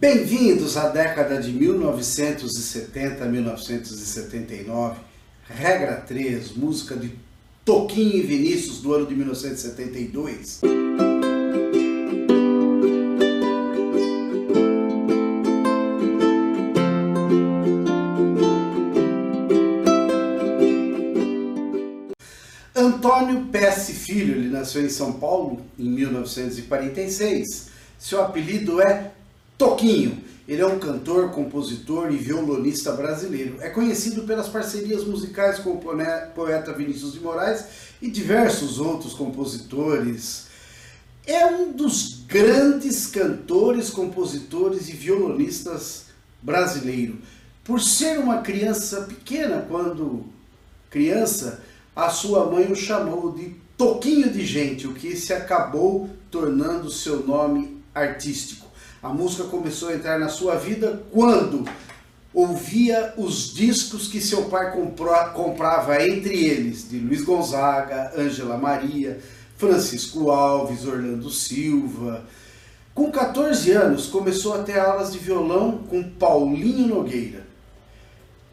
Bem-vindos à década de 1970 a 1979. Regra 3, música de Toquinho e Vinícius do ano de 1972. Antônio Pesce Filho, ele nasceu em São Paulo em 1946. Seu apelido é Toquinho. Ele é um cantor, compositor e violonista brasileiro. É conhecido pelas parcerias musicais com o poeta Vinícius de Moraes e diversos outros compositores. É um dos grandes cantores, compositores e violonistas brasileiro. Por ser uma criança pequena, quando criança, a sua mãe o chamou de Toquinho de Gente, o que se acabou tornando seu nome artístico. A música começou a entrar na sua vida quando ouvia os discos que seu pai comprava, entre eles, de Luiz Gonzaga, Ângela Maria, Francisco Alves, Orlando Silva. Com 14 anos, começou a ter aulas de violão com Paulinho Nogueira.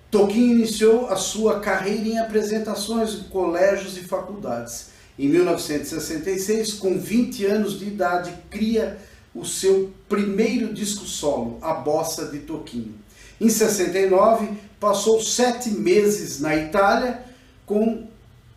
Toquinho iniciou a sua carreira em apresentações em colégios e faculdades. Em 1966, com 20 anos de idade, cria o seu primeiro disco solo, A Bossa de Toquinho. Em 69, passou sete meses na Itália com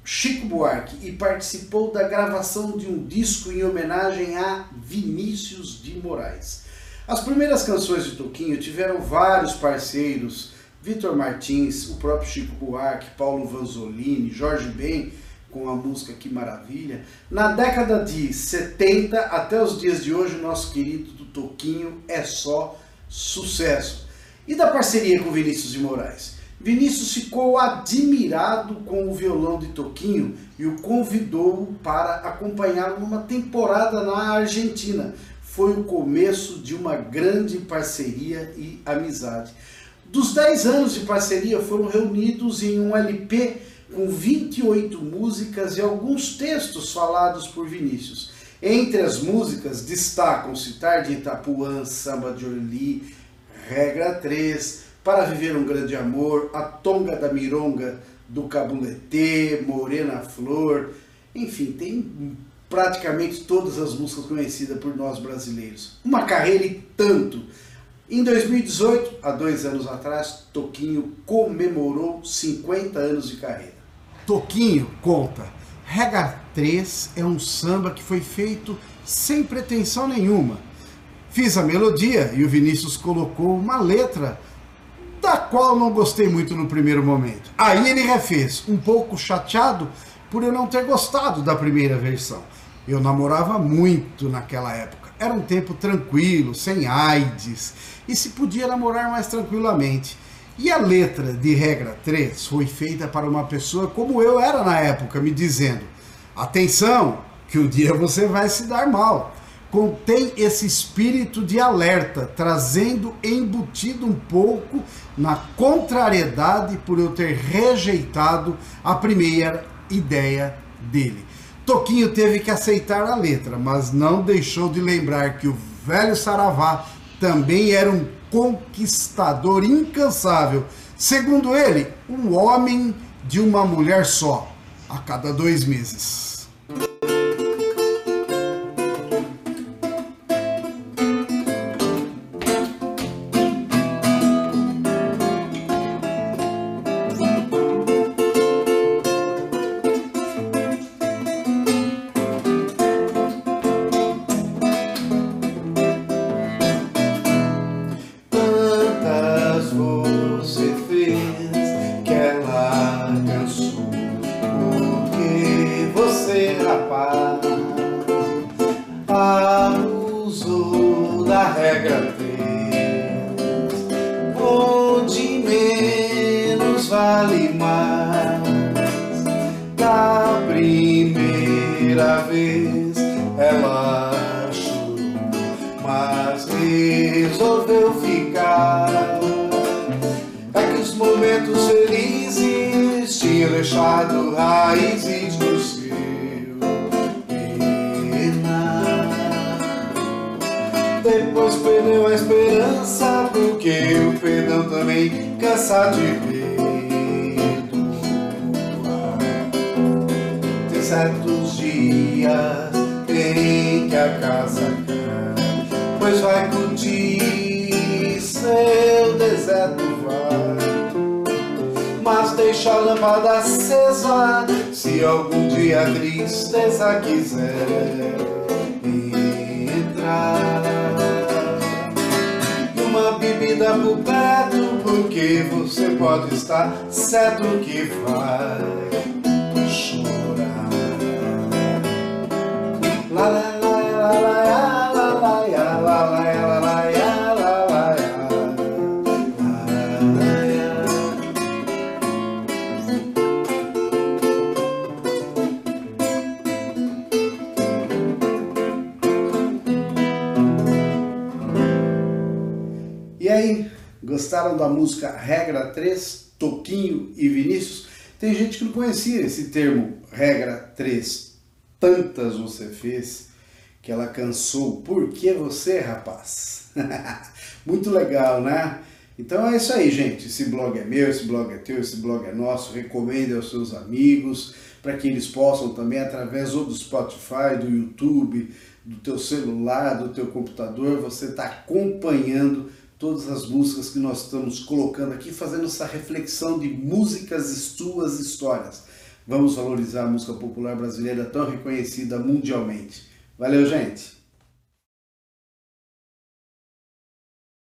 Chico Buarque e participou da gravação de um disco em homenagem a Vinícius de Moraes. As primeiras canções de Toquinho tiveram vários parceiros, Vitor Martins, o próprio Chico Buarque, Paulo Vanzolini, Jorge Ben, com a música Que Maravilha. Na década de 70 até os dias de hoje, o nosso querido do Toquinho é só sucesso. E da parceria com Vinícius de Moraes? Vinícius ficou admirado com o violão de Toquinho e o convidou para acompanhá-lo numa temporada na Argentina. Foi o começo de uma grande parceria e amizade. Dos 10 anos de parceria foram reunidos em um LP com 28 músicas e alguns textos falados por Vinícius. Entre as músicas destacam-se Tarde Itapuã, Samba de Orly, Regra 3, Para Viver um Grande Amor, A Tonga da Mironga do Cabuletê, Morena Flor, enfim, tem praticamente todas as músicas conhecidas por nós brasileiros. Uma carreira e tanto. Em 2018, há dois anos atrás, Toquinho comemorou 50 anos de carreira. Toquinho conta. Rega 3 é um samba que foi feito sem pretensão nenhuma. Fiz a melodia e o Vinícius colocou uma letra da qual não gostei muito no primeiro momento. Aí ele refez, um pouco chateado por eu não ter gostado da primeira versão. Eu namorava muito naquela época. Era um tempo tranquilo, sem AIDS, e se podia namorar mais tranquilamente. E a letra de regra 3 foi feita para uma pessoa como eu era na época, me dizendo: atenção, que um dia você vai se dar mal. Contém esse espírito de alerta, trazendo embutido um pouco na contrariedade por eu ter rejeitado a primeira ideia dele. Toquinho teve que aceitar a letra, mas não deixou de lembrar que o velho Saravá também era um conquistador incansável. Segundo ele, um homem de uma mulher só, a cada dois meses. Regra fez, onde menos vale mais. Da primeira vez ela achou, mas resolveu ficar. É que os momentos felizes tinham deixado raízes Depois perdeu a esperança, porque o perdão também cansa de perdoar. Tem certos dias em que a casa cai, pois vai curtir seu deserto vai. Mas deixa a lâmpada acesa, se algum dia a tristeza quiser entrar. Bebida perto, porque você pode estar certo que vai gostaram da música Regra 3, Toquinho e Vinícius? Tem gente que não conhecia esse termo Regra 3. Tantas você fez que ela cansou. Por que você, rapaz? Muito legal, né? Então é isso aí, gente. Esse blog é meu, esse blog é teu, esse blog é nosso. Recomende aos seus amigos para que eles possam também, através ou do Spotify, do YouTube, do teu celular, do teu computador, você está acompanhando todas as músicas que nós estamos colocando aqui, fazendo essa reflexão de músicas suas histórias. Vamos valorizar a música popular brasileira tão reconhecida mundialmente. Valeu, gente!